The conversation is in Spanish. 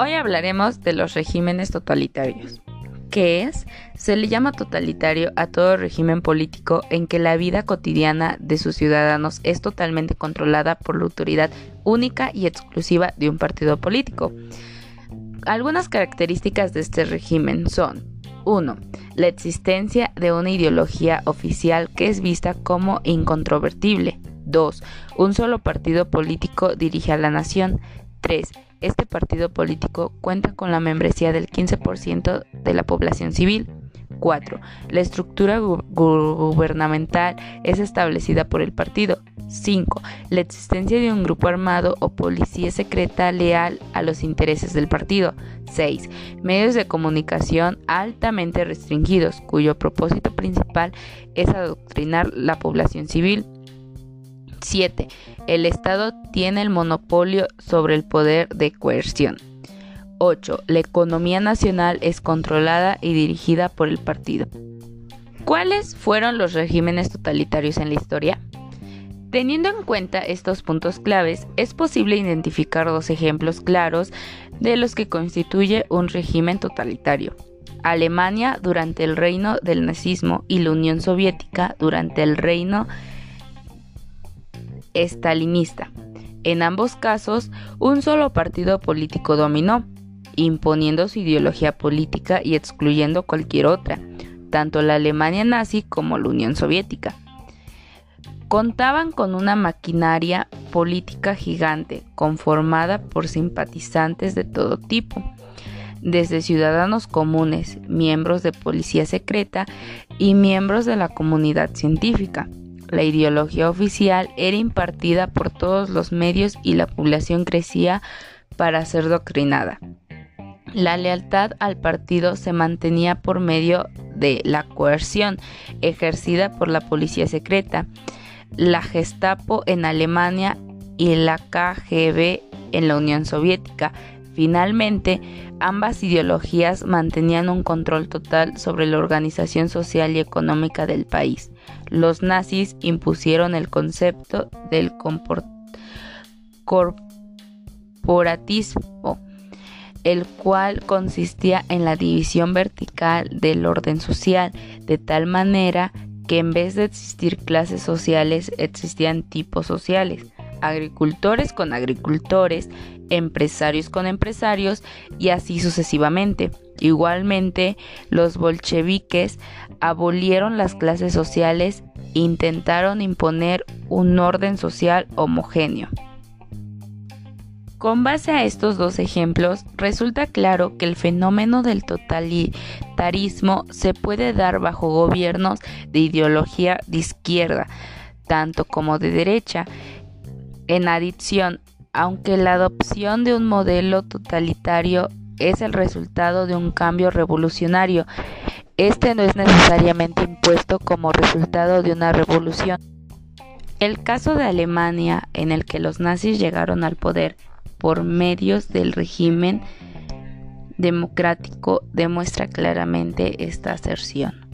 Hoy hablaremos de los regímenes totalitarios. ¿Qué es? Se le llama totalitario a todo régimen político en que la vida cotidiana de sus ciudadanos es totalmente controlada por la autoridad única y exclusiva de un partido político. Algunas características de este régimen son 1. La existencia de una ideología oficial que es vista como incontrovertible. 2. Un solo partido político dirige a la nación. 3. Este partido político cuenta con la membresía del 15% de la población civil. 4. La estructura gubernamental es establecida por el partido. 5. La existencia de un grupo armado o policía secreta leal a los intereses del partido. 6. Medios de comunicación altamente restringidos, cuyo propósito principal es adoctrinar la población civil. 7. El Estado tiene el monopolio sobre el poder de coerción. 8. La economía nacional es controlada y dirigida por el partido. ¿Cuáles fueron los regímenes totalitarios en la historia? Teniendo en cuenta estos puntos claves, es posible identificar dos ejemplos claros de los que constituye un régimen totalitario. Alemania durante el reino del nazismo y la Unión Soviética durante el reino estalinista. En ambos casos, un solo partido político dominó, imponiendo su ideología política y excluyendo cualquier otra, tanto la Alemania nazi como la Unión Soviética. Contaban con una maquinaria política gigante, conformada por simpatizantes de todo tipo, desde ciudadanos comunes, miembros de policía secreta y miembros de la comunidad científica, la ideología oficial era impartida por todos los medios y la población crecía para ser doctrinada. La lealtad al partido se mantenía por medio de la coerción ejercida por la policía secreta, la Gestapo en Alemania y la KGB en la Unión Soviética. Finalmente, ambas ideologías mantenían un control total sobre la organización social y económica del país. Los nazis impusieron el concepto del corporatismo, el cual consistía en la división vertical del orden social, de tal manera que en vez de existir clases sociales existían tipos sociales, agricultores con agricultores, empresarios con empresarios y así sucesivamente. Igualmente, los bolcheviques abolieron las clases sociales e intentaron imponer un orden social homogéneo. Con base a estos dos ejemplos, resulta claro que el fenómeno del totalitarismo se puede dar bajo gobiernos de ideología de izquierda, tanto como de derecha. En adición, aunque la adopción de un modelo totalitario es el resultado de un cambio revolucionario. Este no es necesariamente impuesto como resultado de una revolución. El caso de Alemania, en el que los nazis llegaron al poder por medios del régimen democrático, demuestra claramente esta aserción.